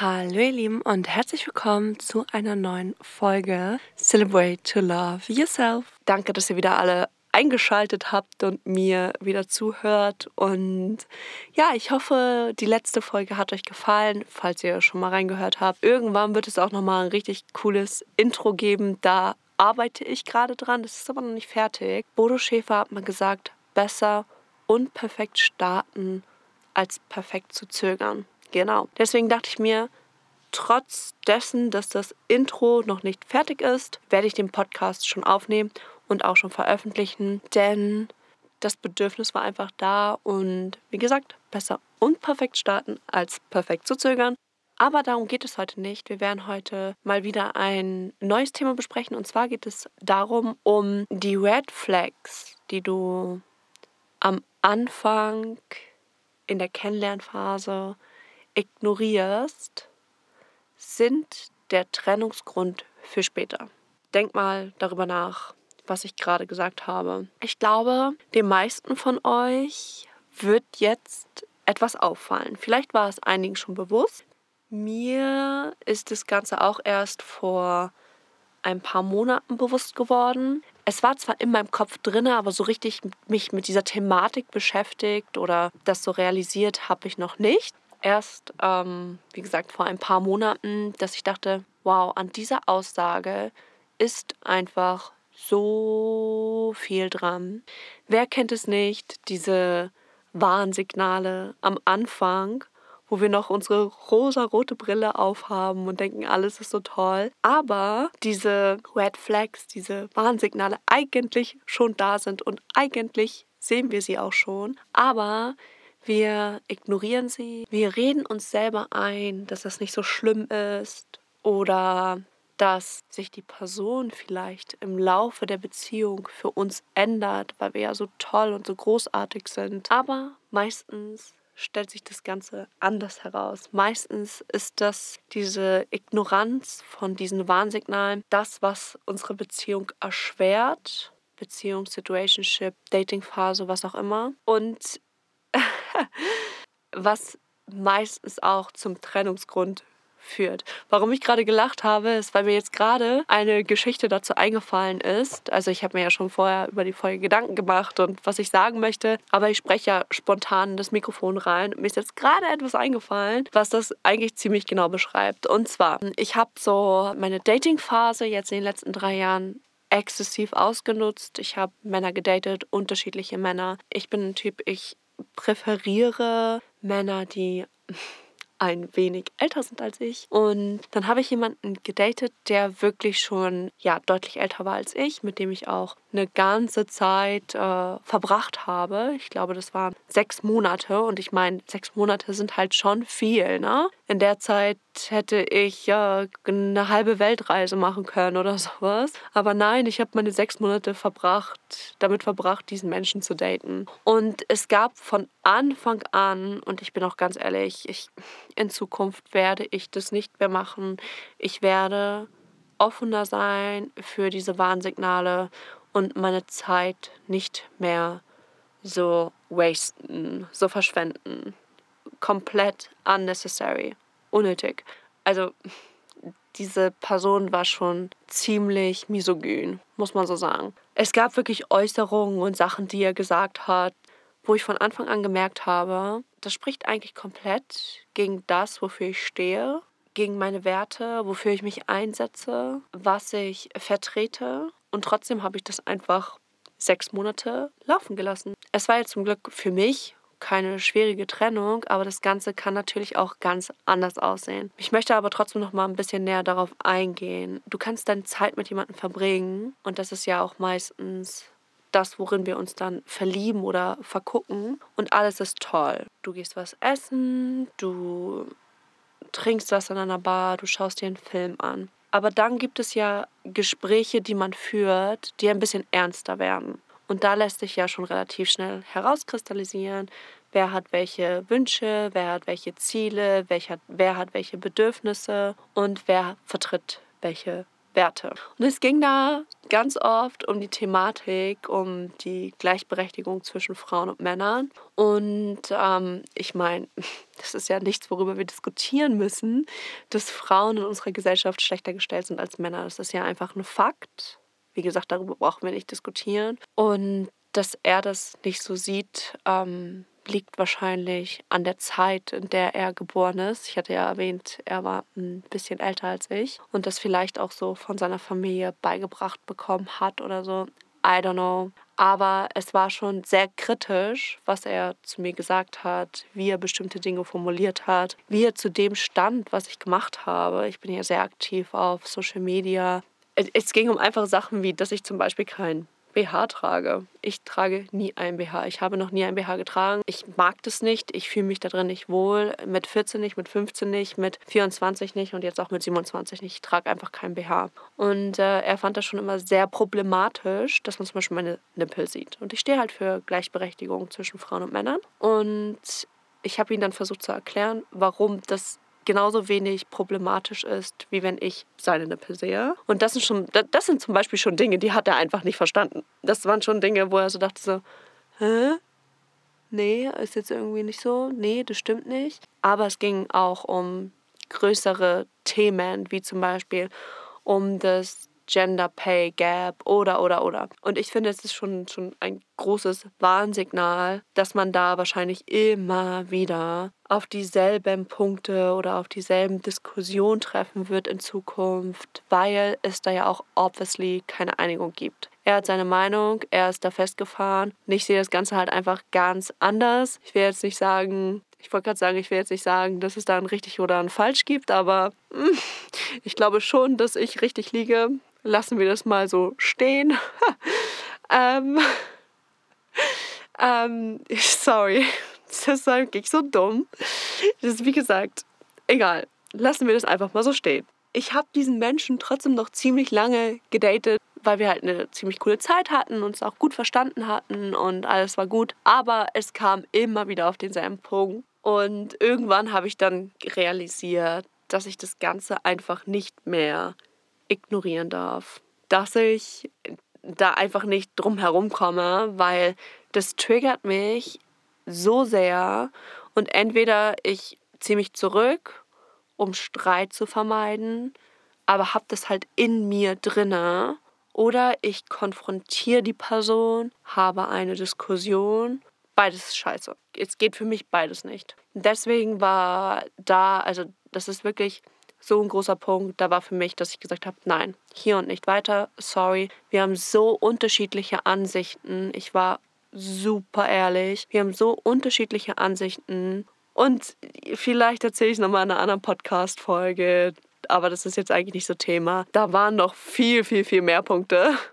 Hallo ihr Lieben und herzlich willkommen zu einer neuen Folge Celebrate to Love Yourself. Danke, dass ihr wieder alle eingeschaltet habt und mir wieder zuhört. Und ja, ich hoffe, die letzte Folge hat euch gefallen, falls ihr schon mal reingehört habt. Irgendwann wird es auch nochmal ein richtig cooles Intro geben. Da arbeite ich gerade dran. Das ist aber noch nicht fertig. Bodo Schäfer hat mal gesagt, besser unperfekt starten als perfekt zu zögern. Genau. Deswegen dachte ich mir, trotz dessen, dass das Intro noch nicht fertig ist, werde ich den Podcast schon aufnehmen und auch schon veröffentlichen, denn das Bedürfnis war einfach da und wie gesagt, besser unperfekt starten als perfekt zu zögern. Aber darum geht es heute nicht. Wir werden heute mal wieder ein neues Thema besprechen und zwar geht es darum, um die Red Flags, die du am Anfang in der Kennenlernphase ignorierst, sind der Trennungsgrund für später. Denk mal darüber nach, was ich gerade gesagt habe. Ich glaube, den meisten von euch wird jetzt etwas auffallen. Vielleicht war es einigen schon bewusst. Mir ist das Ganze auch erst vor ein paar Monaten bewusst geworden. Es war zwar in meinem Kopf drin, aber so richtig mich mit dieser Thematik beschäftigt oder das so realisiert habe ich noch nicht erst, ähm, wie gesagt, vor ein paar Monaten, dass ich dachte, wow, an dieser Aussage ist einfach so viel dran. Wer kennt es nicht, diese Warnsignale am Anfang, wo wir noch unsere rosa-rote Brille aufhaben und denken, alles ist so toll. Aber diese Red Flags, diese Warnsignale eigentlich schon da sind und eigentlich sehen wir sie auch schon. Aber wir ignorieren sie. Wir reden uns selber ein, dass das nicht so schlimm ist oder dass sich die Person vielleicht im Laufe der Beziehung für uns ändert, weil wir ja so toll und so großartig sind. Aber meistens stellt sich das Ganze anders heraus. Meistens ist das diese Ignoranz von diesen Warnsignalen das, was unsere Beziehung erschwert. Beziehung, Situationship, Datingphase, was auch immer. Und was meistens auch zum Trennungsgrund führt. Warum ich gerade gelacht habe, ist, weil mir jetzt gerade eine Geschichte dazu eingefallen ist. Also ich habe mir ja schon vorher über die Folge Gedanken gemacht und was ich sagen möchte, aber ich spreche ja spontan das Mikrofon rein. Mir ist jetzt gerade etwas eingefallen, was das eigentlich ziemlich genau beschreibt. Und zwar, ich habe so meine Dating-Phase jetzt in den letzten drei Jahren exzessiv ausgenutzt. Ich habe Männer gedatet, unterschiedliche Männer. Ich bin ein Typ, ich präferiere Männer, die ein wenig älter sind als ich. Und dann habe ich jemanden gedatet, der wirklich schon ja deutlich älter war als ich, mit dem ich auch eine ganze Zeit äh, verbracht habe. Ich glaube, das waren sechs Monate. Und ich meine, sechs Monate sind halt schon viel, ne? In der Zeit hätte ich ja eine halbe Weltreise machen können oder sowas. Aber nein, ich habe meine sechs Monate verbracht, damit verbracht, diesen Menschen zu daten. Und es gab von Anfang an, und ich bin auch ganz ehrlich, ich, in Zukunft werde ich das nicht mehr machen. Ich werde offener sein für diese Warnsignale und meine Zeit nicht mehr so wasten, so verschwenden. Komplett unnecessary, unnötig. Also diese Person war schon ziemlich misogyn, muss man so sagen. Es gab wirklich Äußerungen und Sachen, die er gesagt hat, wo ich von Anfang an gemerkt habe, das spricht eigentlich komplett gegen das, wofür ich stehe, gegen meine Werte, wofür ich mich einsetze, was ich vertrete. Und trotzdem habe ich das einfach sechs Monate laufen gelassen. Es war jetzt zum Glück für mich keine schwierige Trennung, aber das Ganze kann natürlich auch ganz anders aussehen. Ich möchte aber trotzdem noch mal ein bisschen näher darauf eingehen. Du kannst deine Zeit mit jemandem verbringen und das ist ja auch meistens das, worin wir uns dann verlieben oder vergucken und alles ist toll. Du gehst was essen, du trinkst was in einer Bar, du schaust dir einen Film an. Aber dann gibt es ja Gespräche, die man führt, die ein bisschen ernster werden. Und da lässt sich ja schon relativ schnell herauskristallisieren, wer hat welche Wünsche, wer hat welche Ziele, welcher, wer hat welche Bedürfnisse und wer vertritt welche Werte. Und es ging da ganz oft um die Thematik, um die Gleichberechtigung zwischen Frauen und Männern. Und ähm, ich meine, das ist ja nichts, worüber wir diskutieren müssen, dass Frauen in unserer Gesellschaft schlechter gestellt sind als Männer. Das ist ja einfach ein Fakt. Wie gesagt, darüber brauchen wir nicht diskutieren. Und dass er das nicht so sieht, ähm, liegt wahrscheinlich an der Zeit, in der er geboren ist. Ich hatte ja erwähnt, er war ein bisschen älter als ich und das vielleicht auch so von seiner Familie beigebracht bekommen hat oder so. I don't know. Aber es war schon sehr kritisch, was er zu mir gesagt hat, wie er bestimmte Dinge formuliert hat, wie er zu dem stand, was ich gemacht habe. Ich bin ja sehr aktiv auf Social Media. Es ging um einfache Sachen wie, dass ich zum Beispiel kein BH trage. Ich trage nie ein BH. Ich habe noch nie ein BH getragen. Ich mag das nicht. Ich fühle mich da drin nicht wohl. Mit 14 nicht, mit 15 nicht, mit 24 nicht und jetzt auch mit 27 nicht. Ich trage einfach kein BH. Und äh, er fand das schon immer sehr problematisch, dass man zum Beispiel meine Nippel sieht. Und ich stehe halt für Gleichberechtigung zwischen Frauen und Männern. Und ich habe ihn dann versucht zu erklären, warum das genauso wenig problematisch ist, wie wenn ich seine Nippel sehe. Und das sind schon, das sind zum Beispiel schon Dinge, die hat er einfach nicht verstanden. Das waren schon Dinge, wo er so dachte so, hä? Nee, ist jetzt irgendwie nicht so. Nee, das stimmt nicht. Aber es ging auch um größere Themen, wie zum Beispiel um das Gender Pay Gap oder, oder, oder. Und ich finde, es ist schon, schon ein großes Warnsignal, dass man da wahrscheinlich immer wieder auf dieselben Punkte oder auf dieselben Diskussionen treffen wird in Zukunft, weil es da ja auch obviously keine Einigung gibt. Er hat seine Meinung, er ist da festgefahren. Und ich sehe das Ganze halt einfach ganz anders. Ich will jetzt nicht sagen, ich wollte gerade sagen, ich will jetzt nicht sagen, dass es da ein richtig oder ein falsch gibt, aber ich glaube schon, dass ich richtig liege lassen wir das mal so stehen. ähm, ähm, sorry, das ist wirklich so dumm. Das ist wie gesagt, egal. Lassen wir das einfach mal so stehen. Ich habe diesen Menschen trotzdem noch ziemlich lange gedatet, weil wir halt eine ziemlich coole Zeit hatten, uns auch gut verstanden hatten und alles war gut. Aber es kam immer wieder auf denselben Punkt. Und irgendwann habe ich dann realisiert, dass ich das Ganze einfach nicht mehr ignorieren darf dass ich da einfach nicht drum herum komme, weil das triggert mich so sehr und entweder ich ziehe mich zurück, um Streit zu vermeiden, aber habe das halt in mir drinne oder ich konfrontiere die Person, habe eine Diskussion. Beides ist scheiße. Es geht für mich beides nicht. Deswegen war da, also das ist wirklich so ein großer Punkt. Da war für mich, dass ich gesagt habe, nein, hier und nicht weiter. Sorry, wir haben so unterschiedliche Ansichten. Ich war super ehrlich. Wir haben so unterschiedliche Ansichten. Und vielleicht erzähle ich nochmal in einer anderen Podcast-Folge. Aber das ist jetzt eigentlich nicht so Thema. Da waren noch viel, viel, viel mehr Punkte.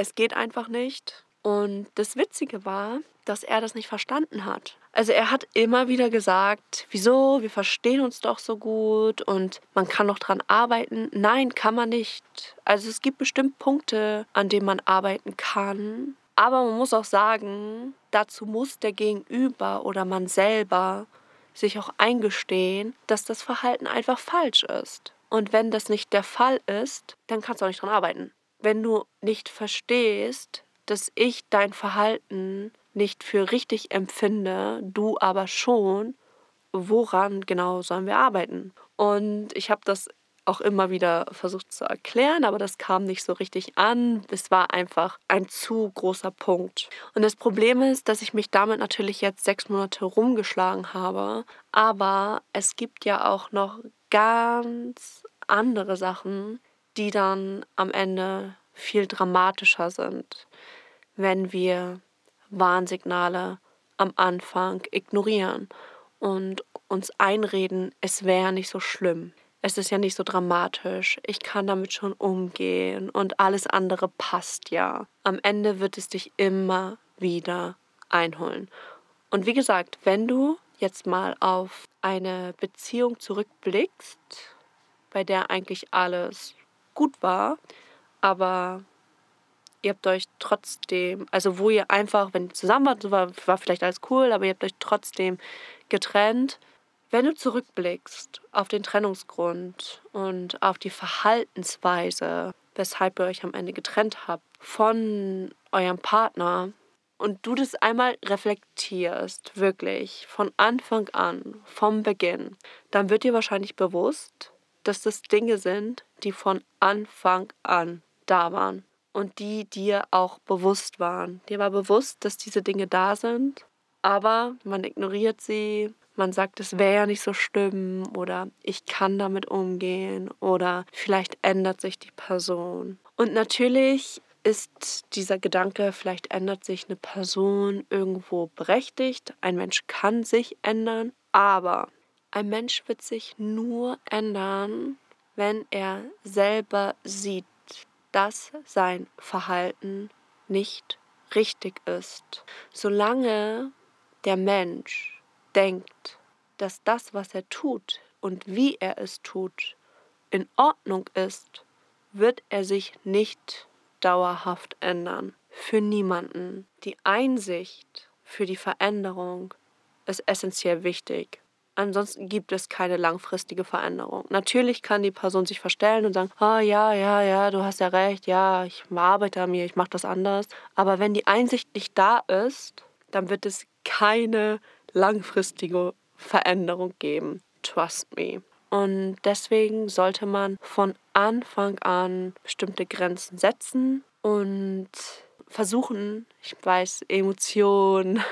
Es geht einfach nicht. Und das Witzige war, dass er das nicht verstanden hat. Also er hat immer wieder gesagt, wieso, wir verstehen uns doch so gut und man kann noch dran arbeiten. Nein, kann man nicht. Also es gibt bestimmt Punkte, an denen man arbeiten kann. Aber man muss auch sagen, dazu muss der Gegenüber oder man selber sich auch eingestehen, dass das Verhalten einfach falsch ist. Und wenn das nicht der Fall ist, dann kannst du auch nicht dran arbeiten. Wenn du nicht verstehst, dass ich dein Verhalten nicht für richtig empfinde, du aber schon, woran genau sollen wir arbeiten? Und ich habe das auch immer wieder versucht zu erklären, aber das kam nicht so richtig an. Es war einfach ein zu großer Punkt. Und das Problem ist, dass ich mich damit natürlich jetzt sechs Monate rumgeschlagen habe. Aber es gibt ja auch noch ganz andere Sachen, die dann am Ende viel dramatischer sind, wenn wir Warnsignale am Anfang ignorieren und uns einreden, es wäre nicht so schlimm. Es ist ja nicht so dramatisch. Ich kann damit schon umgehen und alles andere passt ja. Am Ende wird es dich immer wieder einholen. Und wie gesagt, wenn du jetzt mal auf eine Beziehung zurückblickst, bei der eigentlich alles gut war, aber ihr habt euch trotzdem, also wo ihr einfach, wenn ihr zusammen wart, war, war vielleicht alles cool, aber ihr habt euch trotzdem getrennt. Wenn du zurückblickst auf den Trennungsgrund und auf die Verhaltensweise, weshalb ihr euch am Ende getrennt habt von eurem Partner und du das einmal reflektierst, wirklich von Anfang an, vom Beginn, dann wird dir wahrscheinlich bewusst, dass das Dinge sind, die von Anfang an da waren und die dir auch bewusst waren. Dir war bewusst, dass diese Dinge da sind, aber man ignoriert sie, man sagt, es wäre ja nicht so schlimm oder ich kann damit umgehen oder vielleicht ändert sich die Person. Und natürlich ist dieser Gedanke, vielleicht ändert sich eine Person irgendwo berechtigt. Ein Mensch kann sich ändern, aber ein Mensch wird sich nur ändern, wenn er selber sieht, dass sein Verhalten nicht richtig ist. Solange der Mensch denkt, dass das, was er tut und wie er es tut, in Ordnung ist, wird er sich nicht dauerhaft ändern. Für niemanden. Die Einsicht für die Veränderung ist essentiell wichtig. Ansonsten gibt es keine langfristige Veränderung. Natürlich kann die Person sich verstellen und sagen, oh ja, ja, ja, du hast ja recht, ja, ich arbeite an mir, ich mache das anders. Aber wenn die Einsicht nicht da ist, dann wird es keine langfristige Veränderung geben. Trust me. Und deswegen sollte man von Anfang an bestimmte Grenzen setzen und versuchen, ich weiß, Emotionen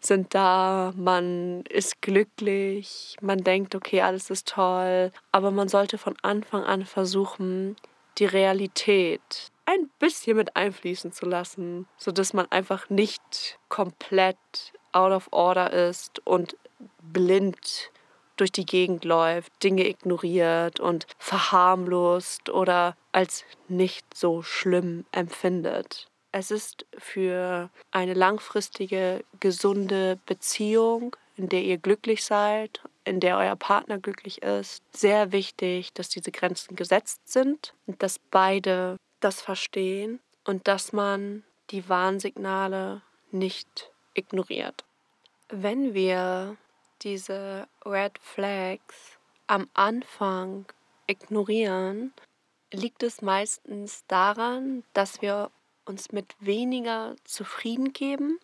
sind da, man ist glücklich, man denkt, okay, alles ist toll, aber man sollte von Anfang an versuchen, die Realität ein bisschen mit einfließen zu lassen, sodass man einfach nicht komplett out of order ist und blind durch die Gegend läuft, Dinge ignoriert und verharmlost oder als nicht so schlimm empfindet. Es ist für eine langfristige, gesunde Beziehung, in der ihr glücklich seid, in der euer Partner glücklich ist, sehr wichtig, dass diese Grenzen gesetzt sind und dass beide das verstehen und dass man die Warnsignale nicht ignoriert. Wenn wir diese Red Flags am Anfang ignorieren, liegt es meistens daran, dass wir uns mit weniger zufrieden geben,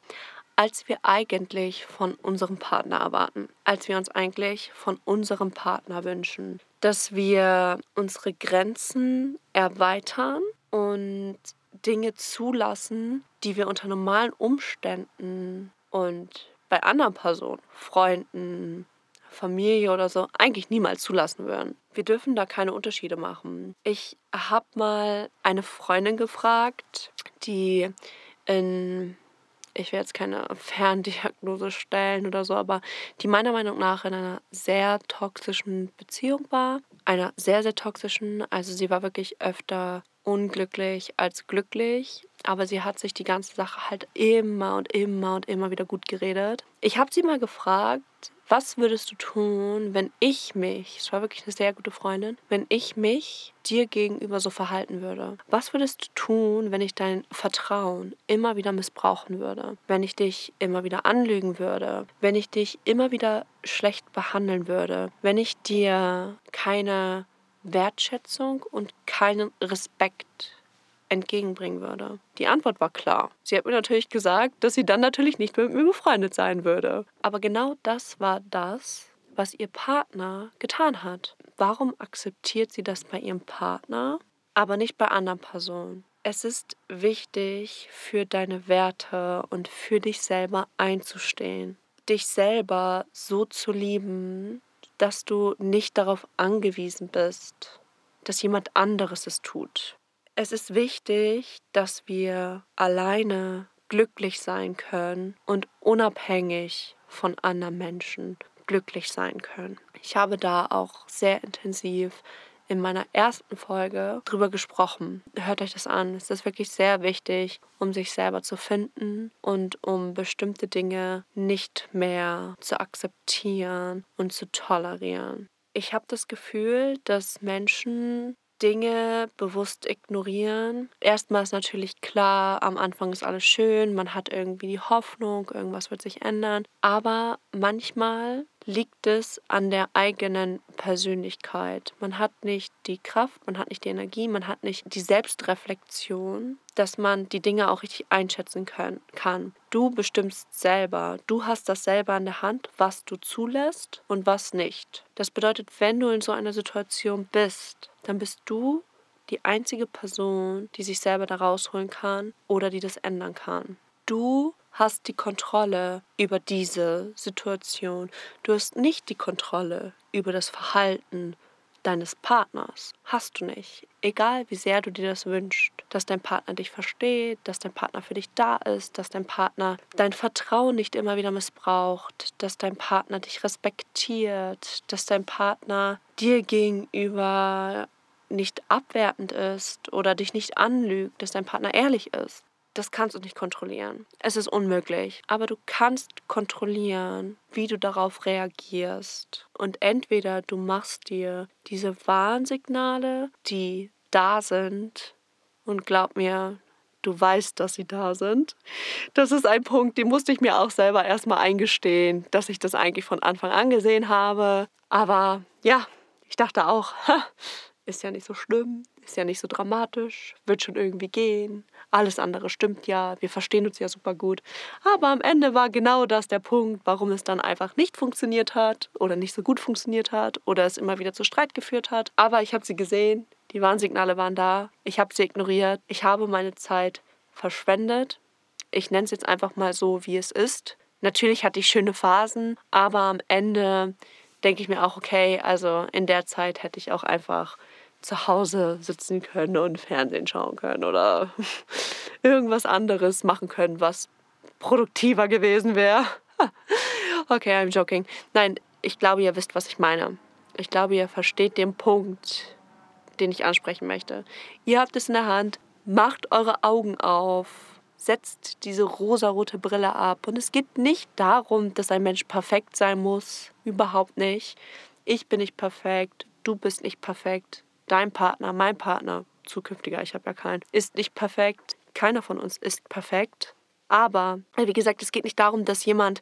als wir eigentlich von unserem Partner erwarten, als wir uns eigentlich von unserem Partner wünschen, dass wir unsere Grenzen erweitern und Dinge zulassen, die wir unter normalen Umständen und bei anderen Personen, Freunden, Familie oder so eigentlich niemals zulassen würden. Wir dürfen da keine Unterschiede machen. Ich habe mal eine Freundin gefragt, die in, ich will jetzt keine Ferndiagnose stellen oder so, aber die meiner Meinung nach in einer sehr toxischen Beziehung war. Einer sehr, sehr toxischen. Also sie war wirklich öfter unglücklich als glücklich. Aber sie hat sich die ganze Sache halt immer und immer und immer wieder gut geredet. Ich habe sie mal gefragt, was würdest du tun, wenn ich mich, es war wirklich eine sehr gute Freundin, wenn ich mich dir gegenüber so verhalten würde? Was würdest du tun, wenn ich dein Vertrauen immer wieder missbrauchen würde? Wenn ich dich immer wieder anlügen würde? Wenn ich dich immer wieder schlecht behandeln würde? Wenn ich dir keine Wertschätzung und keinen Respekt entgegenbringen würde? Die Antwort war klar. Sie hat mir natürlich gesagt, dass sie dann natürlich nicht mehr mit mir befreundet sein würde. Aber genau das war das, was ihr Partner getan hat. Warum akzeptiert sie das bei ihrem Partner, aber nicht bei anderen Personen? Es ist wichtig, für deine Werte und für dich selber einzustehen. Dich selber so zu lieben, dass du nicht darauf angewiesen bist, dass jemand anderes es tut. Es ist wichtig, dass wir alleine glücklich sein können und unabhängig von anderen Menschen glücklich sein können. Ich habe da auch sehr intensiv in meiner ersten Folge drüber gesprochen. Hört euch das an. Es ist wirklich sehr wichtig, um sich selber zu finden und um bestimmte Dinge nicht mehr zu akzeptieren und zu tolerieren. Ich habe das Gefühl, dass Menschen Dinge bewusst ignorieren. Erstmal ist natürlich klar, am Anfang ist alles schön, man hat irgendwie die Hoffnung, irgendwas wird sich ändern. Aber manchmal liegt es an der eigenen Persönlichkeit. Man hat nicht die Kraft, man hat nicht die Energie, man hat nicht die Selbstreflexion, dass man die Dinge auch richtig einschätzen können, kann. Du bestimmst selber. Du hast das selber in der Hand, was du zulässt und was nicht. Das bedeutet, wenn du in so einer Situation bist, dann bist du die einzige Person, die sich selber da rausholen kann oder die das ändern kann. Du hast die Kontrolle über diese Situation. Du hast nicht die Kontrolle über das Verhalten deines Partners. Hast du nicht. Egal wie sehr du dir das wünschst, dass dein Partner dich versteht, dass dein Partner für dich da ist, dass dein Partner dein Vertrauen nicht immer wieder missbraucht, dass dein Partner dich respektiert, dass dein Partner dir gegenüber nicht abwertend ist oder dich nicht anlügt, dass dein Partner ehrlich ist das kannst du nicht kontrollieren. Es ist unmöglich. Aber du kannst kontrollieren, wie du darauf reagierst. Und entweder du machst dir diese Warnsignale, die da sind, und glaub mir, du weißt, dass sie da sind. Das ist ein Punkt, den musste ich mir auch selber erstmal eingestehen, dass ich das eigentlich von Anfang an gesehen habe. Aber ja, ich dachte auch, ist ja nicht so schlimm, ist ja nicht so dramatisch, wird schon irgendwie gehen. Alles andere stimmt ja, wir verstehen uns ja super gut. Aber am Ende war genau das der Punkt, warum es dann einfach nicht funktioniert hat oder nicht so gut funktioniert hat oder es immer wieder zu Streit geführt hat. Aber ich habe sie gesehen, die Warnsignale waren da, ich habe sie ignoriert, ich habe meine Zeit verschwendet. Ich nenne es jetzt einfach mal so, wie es ist. Natürlich hatte ich schöne Phasen, aber am Ende denke ich mir auch, okay, also in der Zeit hätte ich auch einfach zu Hause sitzen können und Fernsehen schauen können oder irgendwas anderes machen können, was produktiver gewesen wäre. okay, I'm joking. Nein, ich glaube, ihr wisst, was ich meine. Ich glaube, ihr versteht den Punkt, den ich ansprechen möchte. Ihr habt es in der Hand, macht eure Augen auf, setzt diese rosarote Brille ab. Und es geht nicht darum, dass ein Mensch perfekt sein muss. Überhaupt nicht. Ich bin nicht perfekt, du bist nicht perfekt dein Partner, mein Partner, zukünftiger, ich habe ja keinen, ist nicht perfekt. Keiner von uns ist perfekt. Aber, wie gesagt, es geht nicht darum, dass jemand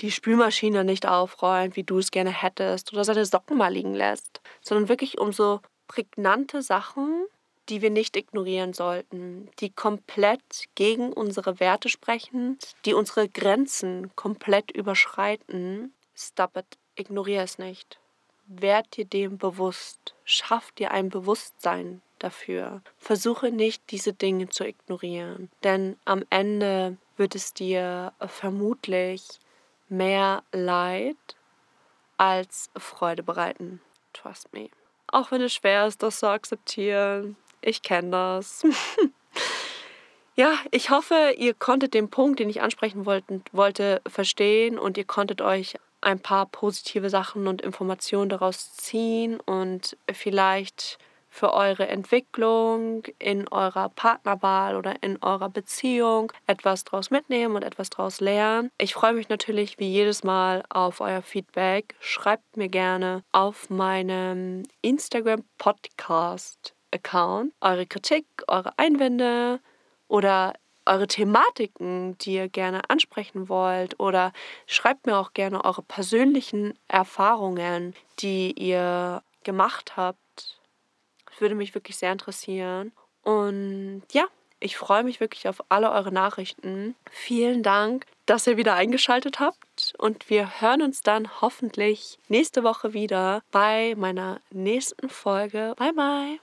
die Spülmaschine nicht aufräumt, wie du es gerne hättest, oder seine Socken mal liegen lässt, sondern wirklich um so prägnante Sachen, die wir nicht ignorieren sollten, die komplett gegen unsere Werte sprechen, die unsere Grenzen komplett überschreiten. Stop it, ignoriere es nicht werd dir dem bewusst. Schaff dir ein Bewusstsein dafür. Versuche nicht, diese Dinge zu ignorieren. Denn am Ende wird es dir vermutlich mehr Leid als Freude bereiten. Trust me. Auch wenn es schwer ist, das zu akzeptieren. Ich kenne das. ja, ich hoffe, ihr konntet den Punkt, den ich ansprechen wollte, verstehen und ihr konntet euch ein paar positive Sachen und Informationen daraus ziehen und vielleicht für eure Entwicklung in eurer Partnerwahl oder in eurer Beziehung etwas daraus mitnehmen und etwas daraus lernen. Ich freue mich natürlich wie jedes Mal auf euer Feedback. Schreibt mir gerne auf meinem Instagram Podcast Account eure Kritik, eure Einwände oder eure Thematiken, die ihr gerne ansprechen wollt oder schreibt mir auch gerne eure persönlichen Erfahrungen, die ihr gemacht habt. Das würde mich wirklich sehr interessieren. Und ja, ich freue mich wirklich auf alle eure Nachrichten. Vielen Dank, dass ihr wieder eingeschaltet habt und wir hören uns dann hoffentlich nächste Woche wieder bei meiner nächsten Folge. Bye bye.